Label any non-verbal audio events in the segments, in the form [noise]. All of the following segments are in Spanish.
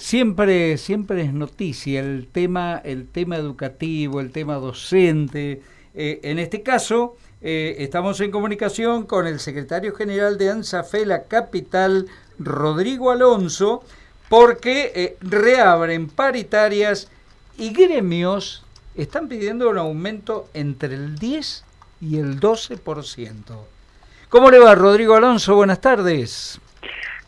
siempre, siempre es noticia el tema, el tema educativo, el tema docente. Eh, en este caso, eh, estamos en comunicación con el secretario general de ANSAFE, la capital, Rodrigo Alonso, porque eh, reabren paritarias y gremios están pidiendo un aumento entre el 10 y el 12%. ¿Cómo le va, Rodrigo Alonso? Buenas tardes.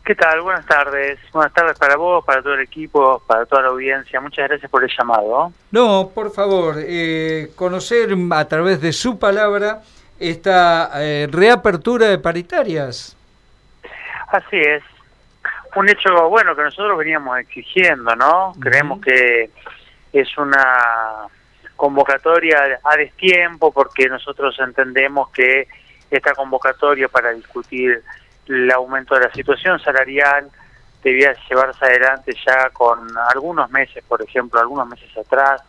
¿Qué tal? Buenas tardes. Buenas tardes para vos, para todo el equipo, para toda la audiencia. Muchas gracias por el llamado. No, por favor, eh, conocer a través de su palabra esta eh, reapertura de paritarias. Así es. Un hecho, bueno, que nosotros veníamos exigiendo, ¿no? Creemos que es una convocatoria a destiempo porque nosotros entendemos que esta convocatoria para discutir el aumento de la situación salarial debía llevarse adelante ya con algunos meses, por ejemplo, algunos meses atrás,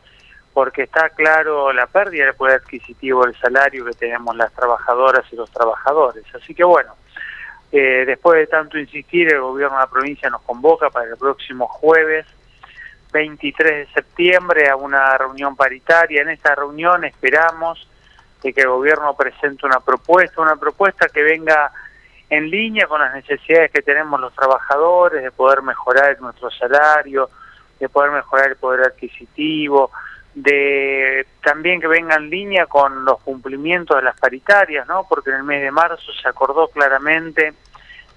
porque está claro la pérdida del poder adquisitivo del salario que tenemos las trabajadoras y los trabajadores. Así que bueno, eh, después de tanto insistir, el gobierno de la provincia nos convoca para el próximo jueves 23 de septiembre a una reunión paritaria. En esta reunión esperamos de que el gobierno presente una propuesta, una propuesta que venga en línea con las necesidades que tenemos los trabajadores, de poder mejorar nuestro salario, de poder mejorar el poder adquisitivo, de también que venga en línea con los cumplimientos de las paritarias, ¿no? Porque en el mes de marzo se acordó claramente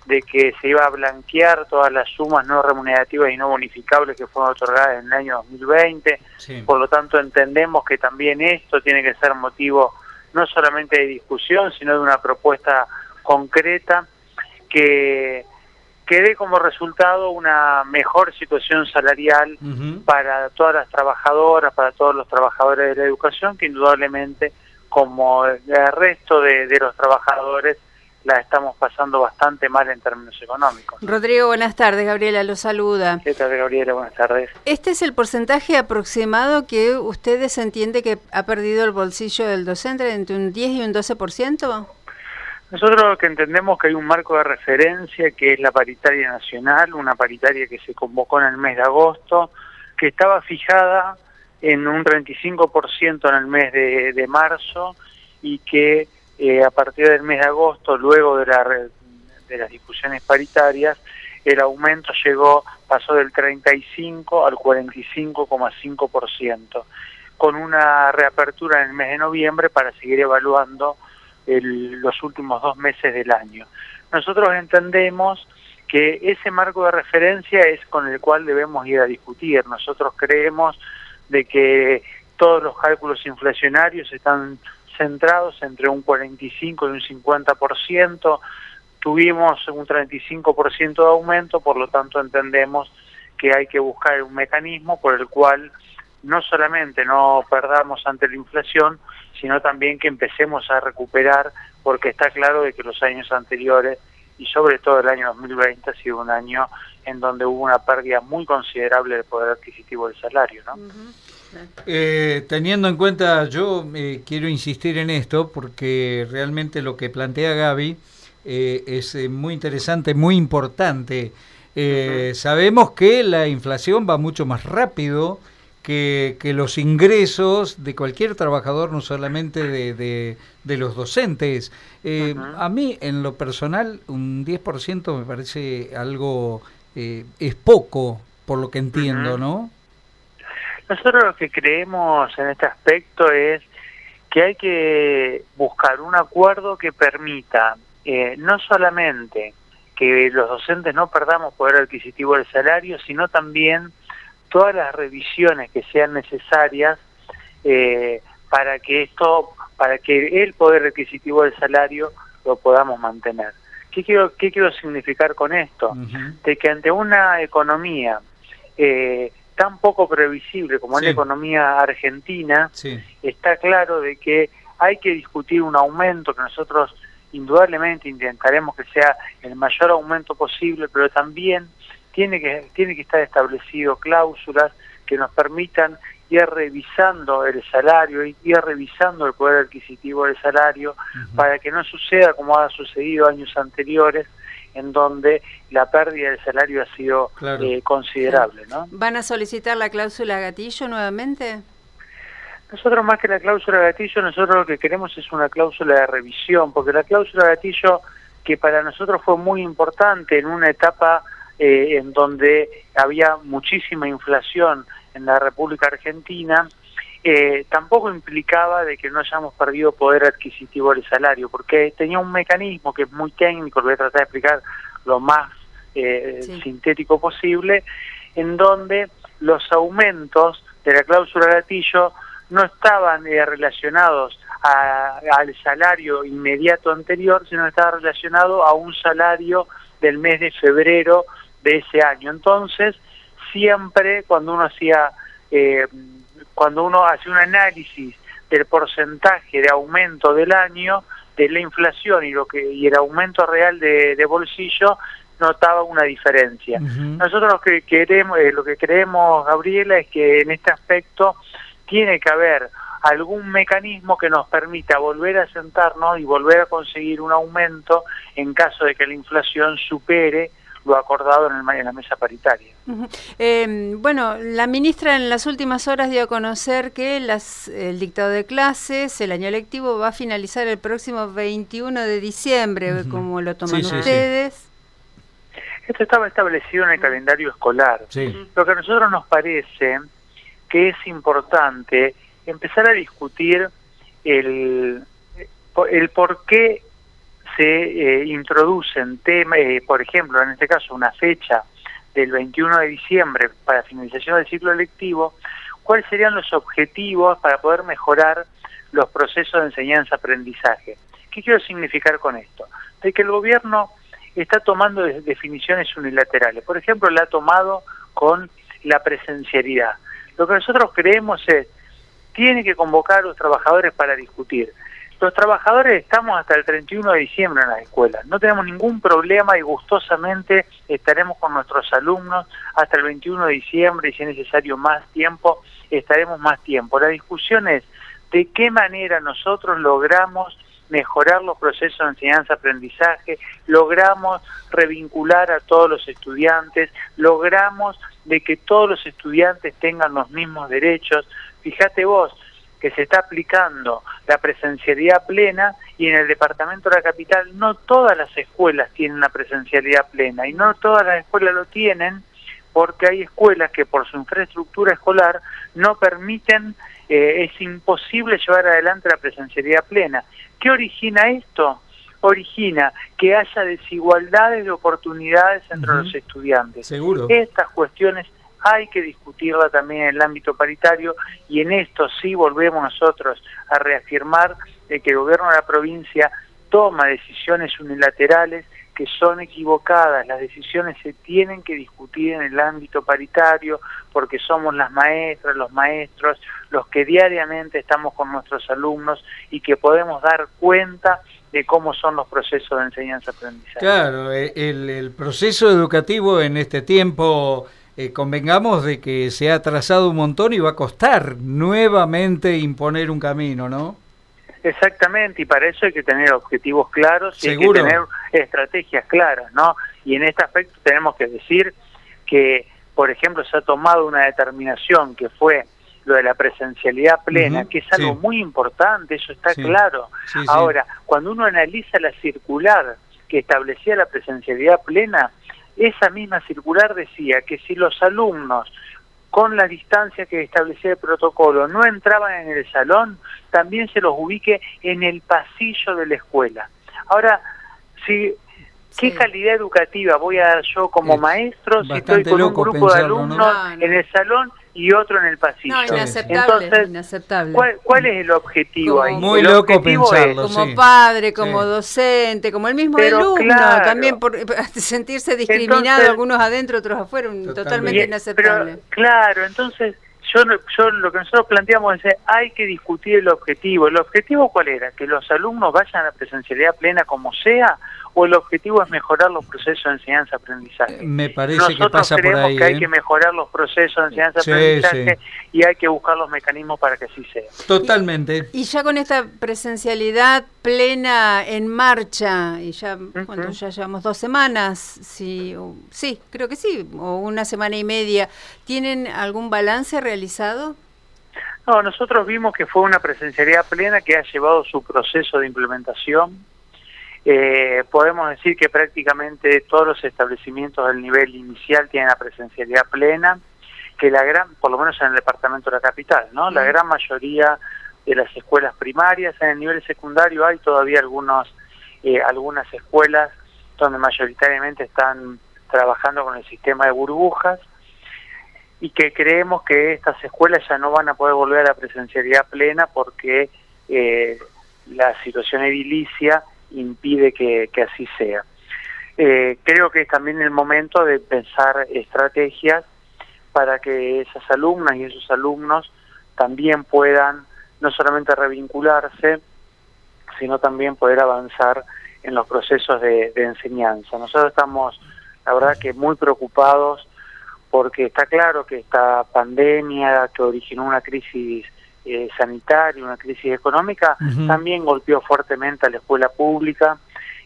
de que se iba a blanquear todas las sumas no remunerativas y no bonificables que fueron otorgadas en el año 2020. Por lo tanto, entendemos que también esto tiene que ser motivo no solamente de discusión, sino de una propuesta concreta que, que dé como resultado una mejor situación salarial para todas las trabajadoras, para todos los trabajadores de la educación, que indudablemente, como el resto de, de los trabajadores, la estamos pasando bastante mal en términos económicos. Rodrigo, buenas tardes. Gabriela lo saluda. ¿Qué tal, Gabriela? Buenas tardes. ¿Este es el porcentaje aproximado que ustedes entiende que ha perdido el bolsillo del docente entre un 10 y un 12%? Nosotros que entendemos que hay un marco de referencia que es la paritaria nacional, una paritaria que se convocó en el mes de agosto, que estaba fijada en un 35% en el mes de, de marzo y que eh, a partir del mes de agosto, luego de, la, de las discusiones paritarias, el aumento llegó, pasó del 35 al 45,5%, con una reapertura en el mes de noviembre para seguir evaluando los últimos dos meses del año. Nosotros entendemos que ese marco de referencia es con el cual debemos ir a discutir. Nosotros creemos de que todos los cálculos inflacionarios están centrados entre un 45 y un 50%, tuvimos un 35% de aumento, por lo tanto entendemos que hay que buscar un mecanismo por el cual no solamente no perdamos ante la inflación, sino también que empecemos a recuperar, porque está claro de que los años anteriores y sobre todo el año 2020 ha sido un año en donde hubo una pérdida muy considerable del poder adquisitivo del salario, ¿no? Eh, teniendo en cuenta, yo eh, quiero insistir en esto porque realmente lo que plantea Gaby eh, es muy interesante, muy importante. Sabemos que la inflación va mucho más rápido que, los ingresos de cualquier trabajador, no solamente de, de, los docentes. A mí, en lo personal, un 10% me parece algo, es poco, por lo que entiendo, ¿no? Nosotros lo que creemos en este aspecto es que hay que buscar un acuerdo que permita eh, no solamente que los docentes no perdamos poder adquisitivo del salario, sino también todas las revisiones que sean necesarias eh, para que esto, para que el poder adquisitivo del salario lo podamos mantener. ¿Qué quiero, qué quiero significar con esto? De que ante una economía eh, tan poco previsible como es la economía argentina, está claro de que hay que discutir un aumento que nosotros indudablemente intentaremos que sea el mayor aumento posible, pero también tiene que, tiene que estar establecido cláusulas que nos permitan ir revisando el salario, ir revisando el poder adquisitivo del salario, para que no suceda como ha sucedido años anteriores, en donde la pérdida del salario ha sido eh, considerable. ¿no? ¿Van a solicitar la cláusula gatillo nuevamente? Nosotros más que la cláusula gatillo, nosotros lo que queremos es una cláusula de revisión, porque la cláusula gatillo que para nosotros fue muy importante en una etapa eh, en donde había muchísima inflación en la República Argentina, eh, tampoco implicaba de que no hayamos perdido poder adquisitivo del salario, porque tenía un mecanismo que es muy técnico, lo voy a tratar de explicar lo más eh, sintético posible, en donde los aumentos de la cláusula gatillo no estaban eh, relacionados al salario inmediato anterior, sino estaba relacionado a un salario del mes de febrero de ese año. Entonces, siempre cuando uno hacía, eh, cuando uno hace un análisis del porcentaje de aumento del año, de la inflación y lo que y el aumento real de, bolsillo, notaba una diferencia. Nosotros lo que queremos, eh, lo que creemos, Gabriela, es que en este aspecto tiene que haber algún mecanismo que nos permita volver a sentarnos y volver a conseguir un aumento en caso de que la inflación supere lo acordado en, el, en la mesa paritaria. Em, bueno, la ministra en las últimas horas dio a conocer que las, el dictado de clases, el año lectivo, va a finalizar el próximo 21 de diciembre, como lo toman ustedes. Esto estaba establecido en el calendario escolar. Lo que a nosotros nos parece que es importante empezar a discutir el, el por qué se eh, introducen temas, eh, por ejemplo, en este caso una fecha del 21 de diciembre para finalización del ciclo electivo, cuáles serían los objetivos para poder mejorar los procesos de enseñanza-aprendizaje. ¿Qué quiero significar con esto? De que el gobierno está tomando definiciones unilaterales. Por ejemplo, la ha tomado con la presencialidad. Lo que nosotros creemos es, tiene que convocar a los trabajadores para discutir. Los trabajadores estamos hasta el 31 de diciembre en las escuelas, no tenemos ningún problema y gustosamente estaremos con nuestros alumnos hasta el 21 de diciembre y si es necesario más tiempo, estaremos más tiempo. La discusión es de qué manera nosotros logramos mejorar los procesos de enseñanza-aprendizaje, logramos revincular a todos los estudiantes, logramos de que todos los estudiantes tengan los mismos derechos. Fíjate vos que se está aplicando la presencialidad plena y en el departamento de la capital no todas las escuelas tienen la presencialidad plena y no todas las escuelas lo tienen porque hay escuelas que por su infraestructura escolar no permiten, eh, es imposible llevar adelante la presencialidad plena. ¿Qué origina esto? Origina que haya desigualdades de oportunidades entre los estudiantes. Seguro. Estas cuestiones hay que discutirla también en el ámbito paritario y en esto sí volvemos nosotros a reafirmar de que el gobierno de la provincia toma decisiones unilaterales que son equivocadas. Las decisiones se tienen que discutir en el ámbito paritario porque somos las maestras, los maestros, los que diariamente estamos con nuestros alumnos y que podemos dar cuenta de cómo son los procesos de enseñanza-aprendizaje. Claro, eh, el, el, proceso educativo en este tiempo, eh, convengamos de que se ha atrasado un montón y va a costar nuevamente imponer un camino, ¿no? Exactamente, y para eso hay que tener objetivos claros y hay que tener estrategias claras, ¿no? Y en este aspecto tenemos que decir que, por ejemplo, se ha tomado una determinación que fue lo de la presencialidad plena, que es algo muy importante, eso está claro. Ahora, cuando uno analiza la circular que establecía la presencialidad plena, esa misma circular decía que si los alumnos con la distancia que establecía el protocolo no entraban en el salón, también se los ubique en el pasillo de la escuela. Ahora, si ¿Qué calidad educativa voy a dar yo como maestro si estoy con un grupo de alumnos en el salón y otro en el pasillo. No, inaceptable. Entonces, inaceptable. ¿cuál, es el objetivo ahí? Muy loco pensarlo. como padre, como docente, como el mismo alumno, también por [laughs] sentirse discriminado, algunos adentro, otros afuera, totalmente inaceptable. claro, entonces yo, yo lo que nosotros planteamos es hay que discutir el objetivo. ¿El objetivo cuál era? ¿Que los alumnos vayan a la presencialidad plena como sea? O el objetivo es mejorar los procesos de enseñanza-aprendizaje. Me parece que pasa por ahí. que hay ¿eh? que mejorar los procesos de enseñanza-aprendizaje y hay que buscar los mecanismos para que así sea. Totalmente. Y, ya con esta presencialidad plena en marcha, y ya, cuando ya llevamos dos semanas, sí, sí, creo que sí, o una semana y media, ¿tienen algún balance realizado? No, nosotros vimos que fue una presencialidad plena que ha llevado su proceso de implementación. Eh, podemos decir que prácticamente todos los establecimientos del nivel inicial tienen la presencialidad plena, que la gran, por lo menos en el departamento de la capital, ¿no? La gran mayoría de las escuelas primarias, en el nivel secundario hay todavía algunos, eh, algunas escuelas donde mayoritariamente están trabajando con el sistema de burbujas, y que creemos que estas escuelas ya no van a poder volver a la presencialidad plena porque eh, la situación edilicia impide que, así sea. Eh, creo que es también el momento de pensar estrategias para que esas alumnas y esos alumnos también puedan no solamente revincularse, sino también poder avanzar en los procesos de enseñanza. Nosotros estamos, la verdad que muy preocupados porque está claro que esta pandemia que originó una crisis eh, sanitaria, una crisis económica, también golpeó fuertemente a la escuela pública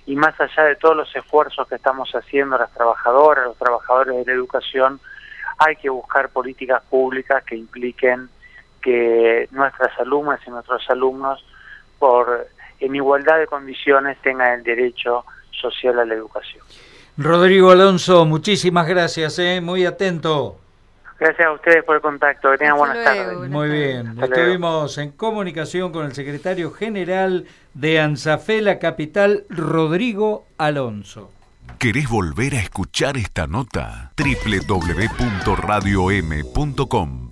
y más allá de todos los esfuerzos que estamos haciendo las trabajadoras, los trabajadores de la educación, hay que buscar políticas públicas que impliquen que nuestras alumnas y nuestros alumnos, por en igualdad de condiciones, tengan el derecho social a la educación. Rodrigo Alonso, muchísimas gracias, ¿eh? muy atento. Gracias a ustedes por el contacto, que tengan buenas tardes. Muy bien, estuvimos en comunicación con el secretario general de ANSAFE, la capital, Rodrigo Alonso. ¿Querés volver a escuchar esta nota? www.radiom.com